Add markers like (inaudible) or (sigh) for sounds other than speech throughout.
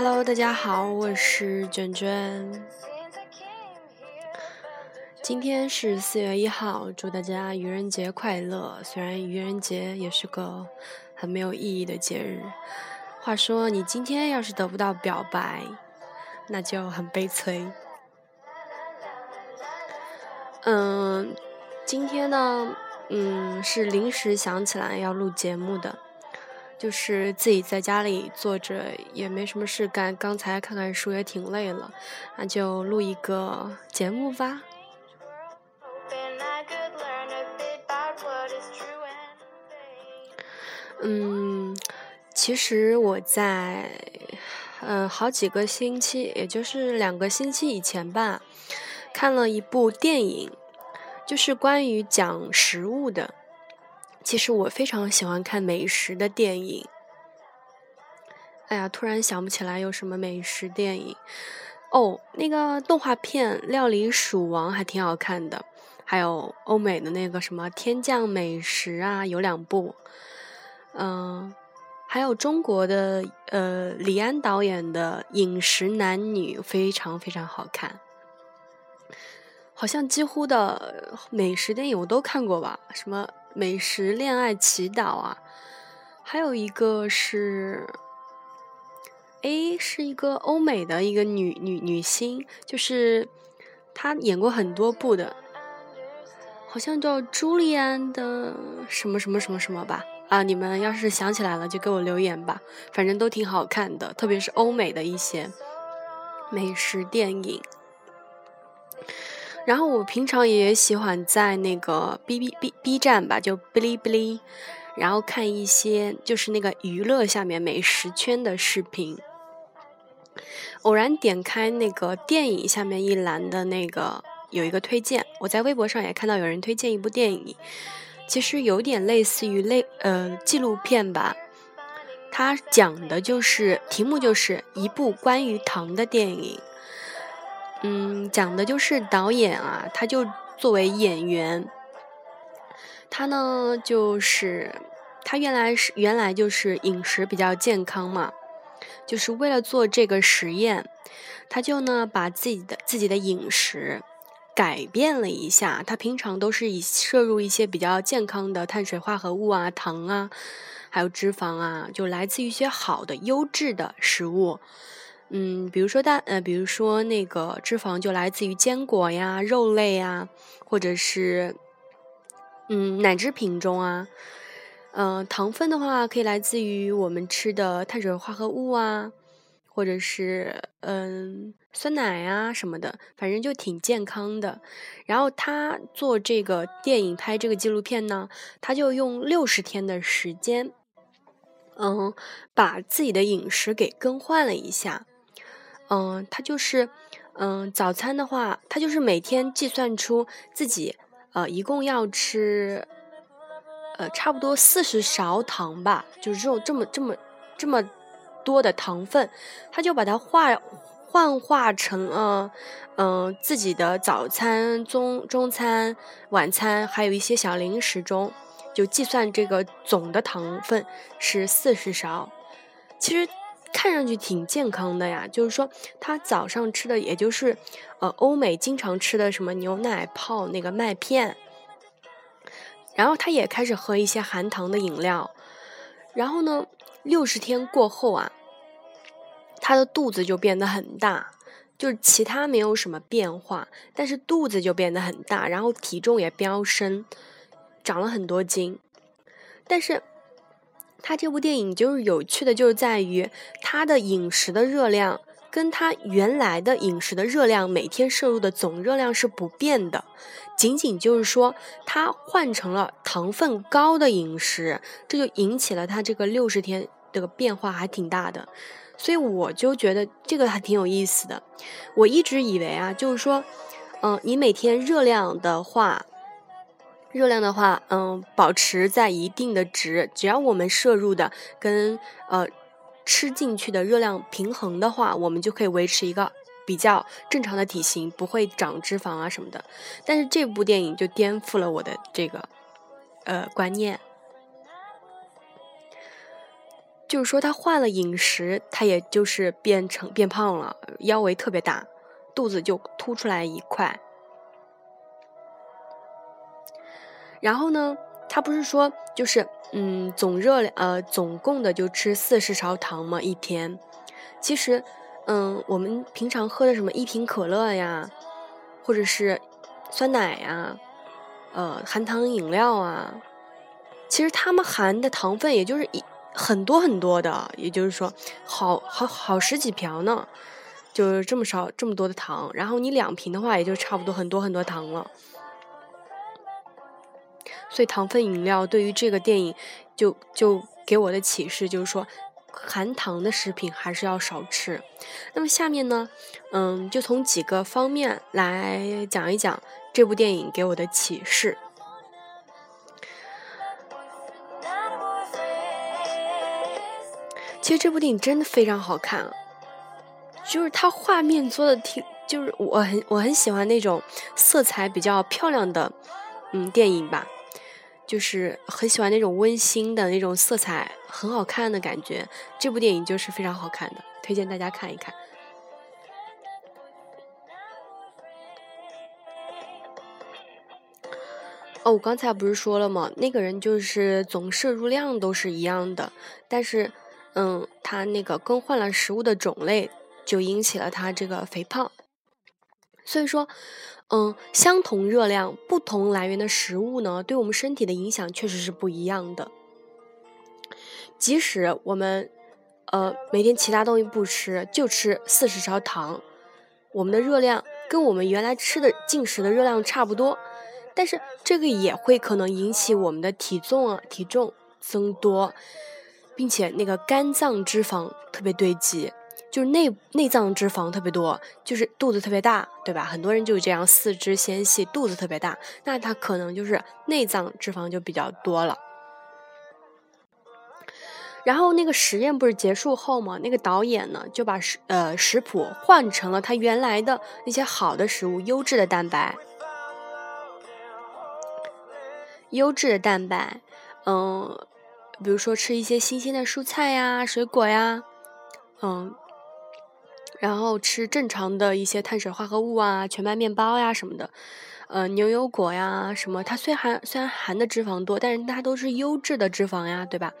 Hello，大家好，我是卷卷。今天是四月一号，祝大家愚人节快乐。虽然愚人节也是个很没有意义的节日。话说，你今天要是得不到表白，那就很悲催。嗯，今天呢，嗯，是临时想起来要录节目的。就是自己在家里坐着也没什么事干，刚才看看书也挺累了，那就录一个节目吧。嗯，其实我在嗯好几个星期，也就是两个星期以前吧，看了一部电影，就是关于讲食物的。其实我非常喜欢看美食的电影。哎呀，突然想不起来有什么美食电影。哦，那个动画片《料理鼠王》还挺好看的，还有欧美的那个什么《天降美食》啊，有两部。嗯，还有中国的呃李安导演的《饮食男女》，非常非常好看。好像几乎的美食电影我都看过吧？什么？美食恋爱祈祷啊，还有一个是，哎，是一个欧美的一个女女女星，就是她演过很多部的，好像叫朱莉安的什么什么什么什么吧？啊，你们要是想起来了就给我留言吧，反正都挺好看的，特别是欧美的一些美食电影。然后我平常也喜欢在那个 B B B B 站吧，就哔哩哔哩，然后看一些就是那个娱乐下面美食圈的视频。偶然点开那个电影下面一栏的那个有一个推荐，我在微博上也看到有人推荐一部电影，其实有点类似于类呃纪录片吧，它讲的就是题目就是一部关于糖的电影。嗯，讲的就是导演啊，他就作为演员，他呢就是他原来是原来就是饮食比较健康嘛，就是为了做这个实验，他就呢把自己的自己的饮食改变了一下，他平常都是以摄入一些比较健康的碳水化合物啊、糖啊，还有脂肪啊，就来自于一些好的优质的食物。嗯，比如说大呃，比如说那个脂肪就来自于坚果呀、肉类呀，或者是嗯奶制品中啊。嗯，糖分的话可以来自于我们吃的碳水化合物啊，或者是嗯酸奶啊什么的，反正就挺健康的。然后他做这个电影拍这个纪录片呢，他就用六十天的时间，嗯，把自己的饮食给更换了一下。嗯，他就是，嗯，早餐的话，他就是每天计算出自己，呃，一共要吃，呃，差不多四十勺糖吧，就是这种这么这么这么多的糖分，他就把它化幻化成了，嗯，自己的早餐、中中餐、晚餐，还有一些小零食中，就计算这个总的糖分是四十勺，其实。看上去挺健康的呀，就是说他早上吃的也就是，呃，欧美经常吃的什么牛奶泡那个麦片，然后他也开始喝一些含糖的饮料，然后呢，六十天过后啊，他的肚子就变得很大，就是其他没有什么变化，但是肚子就变得很大，然后体重也飙升，长了很多斤，但是。他这部电影就是有趣的，就是在于他的饮食的热量跟他原来的饮食的热量每天摄入的总热量是不变的，仅仅就是说他换成了糖分高的饮食，这就引起了他这个六十天这个变化还挺大的，所以我就觉得这个还挺有意思的。我一直以为啊，就是说，嗯，你每天热量的话。热量的话，嗯，保持在一定的值，只要我们摄入的跟呃吃进去的热量平衡的话，我们就可以维持一个比较正常的体型，不会长脂肪啊什么的。但是这部电影就颠覆了我的这个呃观念。就是说他换了饮食，他也就是变成变胖了，腰围特别大，肚子就凸出来一块。然后呢，他不是说就是嗯总热量呃总共的就吃四十勺糖吗？一天，其实嗯我们平常喝的什么一瓶可乐呀，或者是酸奶呀，呃含糖饮料啊，其实它们含的糖分也就是一。很多很多的，也就是说，好好好十几瓢呢，就是这么少这么多的糖。然后你两瓶的话，也就差不多很多很多糖了。所以糖分饮料对于这个电影，就就给我的启示就是说，含糖的食品还是要少吃。那么下面呢，嗯，就从几个方面来讲一讲这部电影给我的启示。其实这部电影真的非常好看，就是它画面做的挺，就是我很我很喜欢那种色彩比较漂亮的，嗯，电影吧，就是很喜欢那种温馨的那种色彩很好看的感觉。这部电影就是非常好看的，推荐大家看一看。哦，我刚才不是说了吗？那个人就是总摄入量都是一样的，但是。嗯，他那个更换了食物的种类，就引起了他这个肥胖。所以说，嗯，相同热量，不同来源的食物呢，对我们身体的影响确实是不一样的。即使我们，呃，每天其他东西不吃，就吃四十勺糖，我们的热量跟我们原来吃的进食的热量差不多，但是这个也会可能引起我们的体重啊，体重增多。并且那个肝脏脂肪特别堆积，就是内内脏脂肪特别多，就是肚子特别大，对吧？很多人就是这样，四肢纤细，肚子特别大，那他可能就是内脏脂肪就比较多了。然后那个实验不是结束后嘛，那个导演呢就把食呃食谱换成了他原来的那些好的食物，优质的蛋白，优质的蛋白，嗯。比如说吃一些新鲜的蔬菜呀、水果呀，嗯，然后吃正常的一些碳水化合物啊、全麦面包呀什么的，呃，牛油果呀什么，它虽然虽然含的脂肪多，但是它都是优质的脂肪呀，对吧？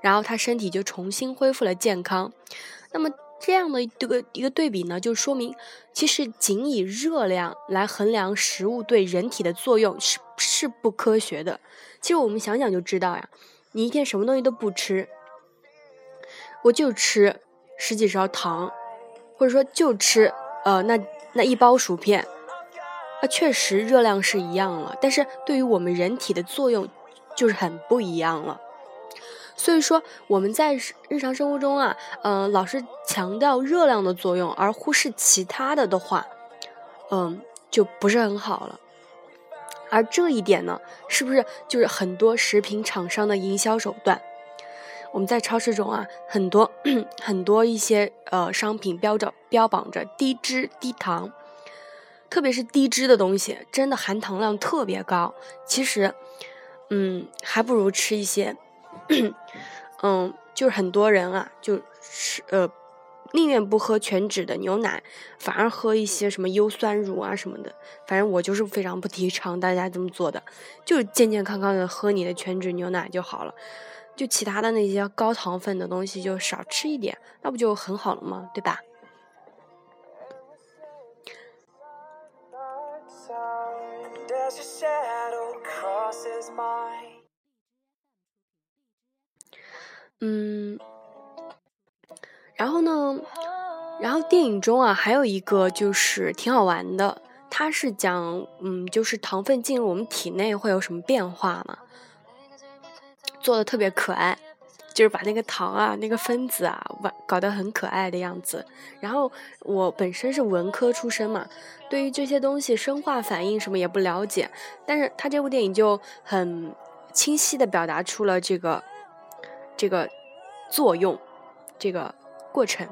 然后他身体就重新恢复了健康。那么这样的一个一个对比呢，就说明其实仅以热量来衡量食物对人体的作用是是不科学的。其实我们想想就知道呀。你一天什么东西都不吃，我就吃十几勺糖，或者说就吃呃那那一包薯片，啊确实热量是一样了，但是对于我们人体的作用就是很不一样了。所以说我们在日常生活中啊，嗯老是强调热量的作用，而忽视其他的的话，嗯就不是很好了。而这一点呢，是不是就是很多食品厂商的营销手段？我们在超市中啊，很多 (clears throat) 很多一些呃商品标着标榜着低脂低糖，特别是低脂的东西，真的含糖量特别高。其实，嗯，还不如吃一些，(clears throat) 嗯，就是很多人啊，就是呃。宁愿不喝全脂的牛奶，反而喝一些什么优酸乳啊什么的。反正我就是非常不提倡大家这么做的，就是健健康康的喝你的全脂牛奶就好了。就其他的那些高糖分的东西就少吃一点，那不就很好了吗？对吧？嗯。然后呢，然后电影中啊，还有一个就是挺好玩的，它是讲，嗯，就是糖分进入我们体内会有什么变化嘛，做的特别可爱，就是把那个糖啊，那个分子啊，玩搞得很可爱的样子。然后我本身是文科出身嘛，对于这些东西生化反应什么也不了解，但是他这部电影就很清晰的表达出了这个这个作用，这个。过程，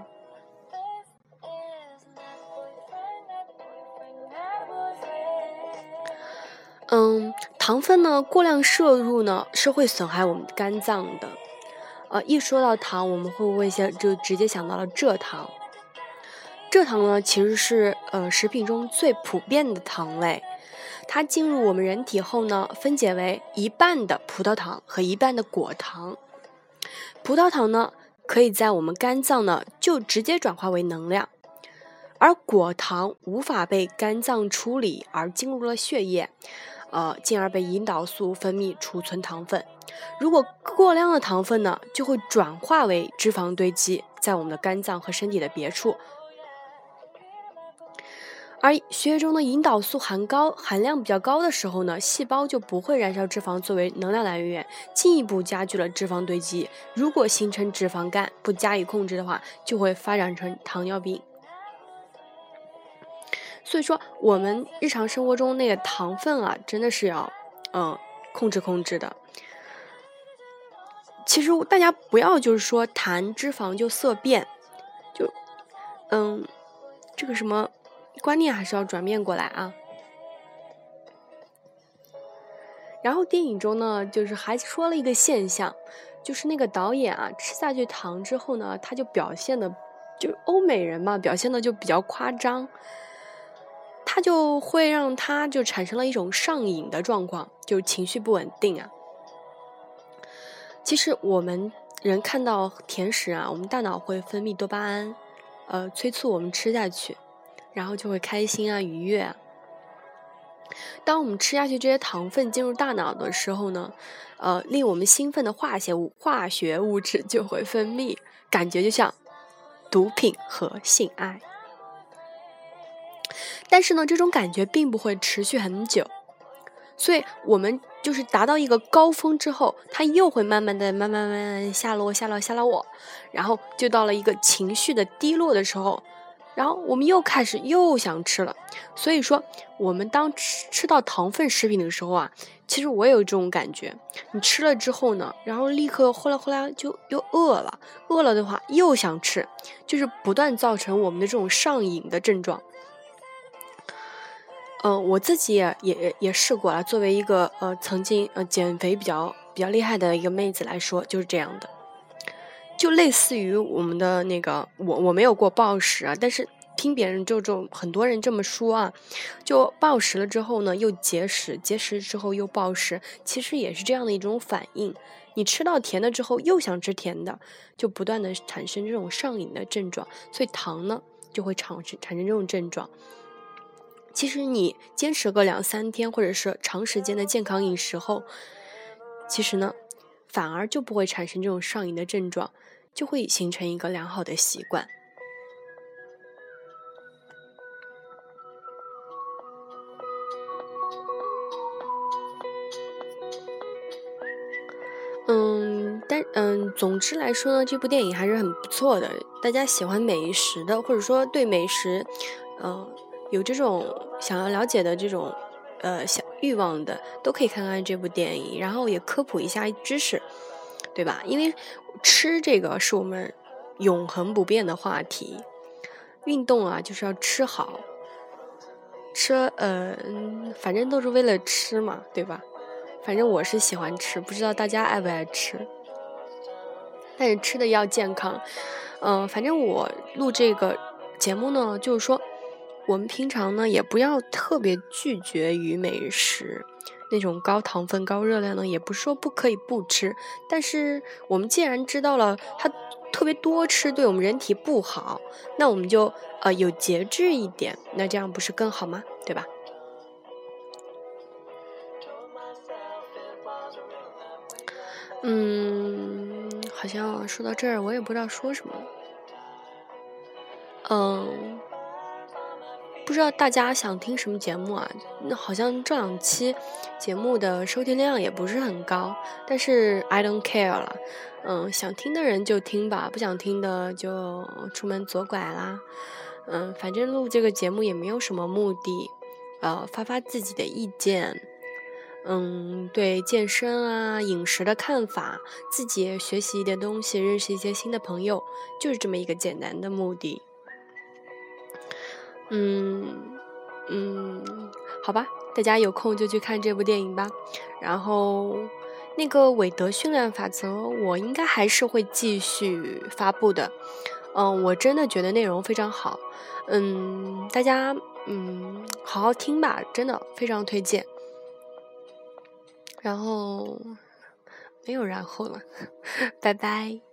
糖分呢过量摄入呢是会损害我们肝脏的，呃，一说到糖，我们会不会先就直接想到了蔗糖？蔗糖呢，其实是呃食品中最普遍的糖类。它进入我们人体后呢，分解为一半的葡萄糖和一半的果糖。葡萄糖呢，可以在我们肝脏呢就直接转化为能量，而果糖无法被肝脏处理而进入了血液，呃，进而被胰岛素分泌储存糖分。如果过量的糖分呢，就会转化为脂肪堆积在我们的肝脏和身体的别处。而血液中的胰岛素含高含量比较高的时候呢，细胞就不会燃烧脂肪作为能量来源，进一步加剧了脂肪堆积。如果形成脂肪肝不加以控制的话，就会发展成糖尿病。所以说，我们日常生活中那个糖分啊，真的是要嗯控制控制的。其实大家不要就是说谈脂肪就色变，就嗯这个什么。观念还是要转变过来啊。然后电影中呢，就是还说了一个现象，就是那个导演啊，吃下去糖之后呢，他就表现的，就欧美人嘛，表现的就比较夸张，他就会让他就产生了一种上瘾的状况，就情绪不稳定啊。其实我们人看到甜食啊，我们大脑会分泌多巴胺，呃，催促我们吃下去。然后就会开心啊，愉悦。啊当我们吃下去这些糖分进入大脑的时候呢，呃，令我们兴奋的化学物化学物质就会分泌，感觉就像毒品和性爱。但是呢，这种感觉并不会持续很久，所以我们就是达到一个高峰之后，它又会慢慢的、慢慢、慢慢下落、下落、下落，然后就到了一个情绪的低落的时候。然后我们又开始又想吃了，所以说我们当吃吃到糖分食品的时候啊，其实我也有这种感觉。你吃了之后呢，然后立刻后来后来就又饿了，饿了的话又想吃，就是不断造成我们的这种上瘾的症状。嗯，我自己也也也试过了。作为一个呃曾经呃减肥比较比较厉害的一个妹子来说，就是这样的。就类似于我们的那个，我我没有过暴食啊，但是听别人就这种很多人这么说啊，就暴食了之后呢，又节食，节食之后又暴食，其实也是这样的一种反应。你吃到甜的之后又想吃甜的，就不断的产生这种上瘾的症状，所以糖呢就会产生产生这种症状。其实你坚持个两三天，或者是长时间的健康饮食后，其实呢。反而就不会产生这种上瘾的症状，就会形成一个良好的习惯。嗯，但嗯，总之来说呢，这部电影还是很不错的。大家喜欢美食的，或者说对美食，嗯，有这种想要了解的这种。呃，想欲望的都可以看看这部电影，然后也科普一下知识，对吧？因为吃这个是我们永恒不变的话题。运动啊，就是要吃好，吃呃，反正都是为了吃嘛，对吧？反正我是喜欢吃，不知道大家爱不爱吃，但是吃的要健康。嗯，反正我录这个节目呢，就是说。我们平常呢，也不要特别拒绝于美食，那种高糖分、高热量呢，也不是说不可以不吃。但是我们既然知道了它特别多吃对我们人体不好，那我们就呃有节制一点，那这样不是更好吗？对吧？嗯，好像说到这儿，我也不知道说什么。嗯。不知道大家想听什么节目啊？那好像这两期节目的收听量也不是很高，但是 I don't care 了。嗯，想听的人就听吧，不想听的就出门左拐啦。嗯，反正录这个节目也没有什么目的，呃，发发自己的意见。嗯，对健身啊、饮食的看法，自己学习一点东西，认识一些新的朋友，就是这么一个简单的目的。嗯嗯，好吧，大家有空就去看这部电影吧。然后那个韦德训练法则，我应该还是会继续发布的。嗯，我真的觉得内容非常好。嗯，大家嗯好好听吧，真的非常推荐。然后没有然后了，(laughs) 拜拜。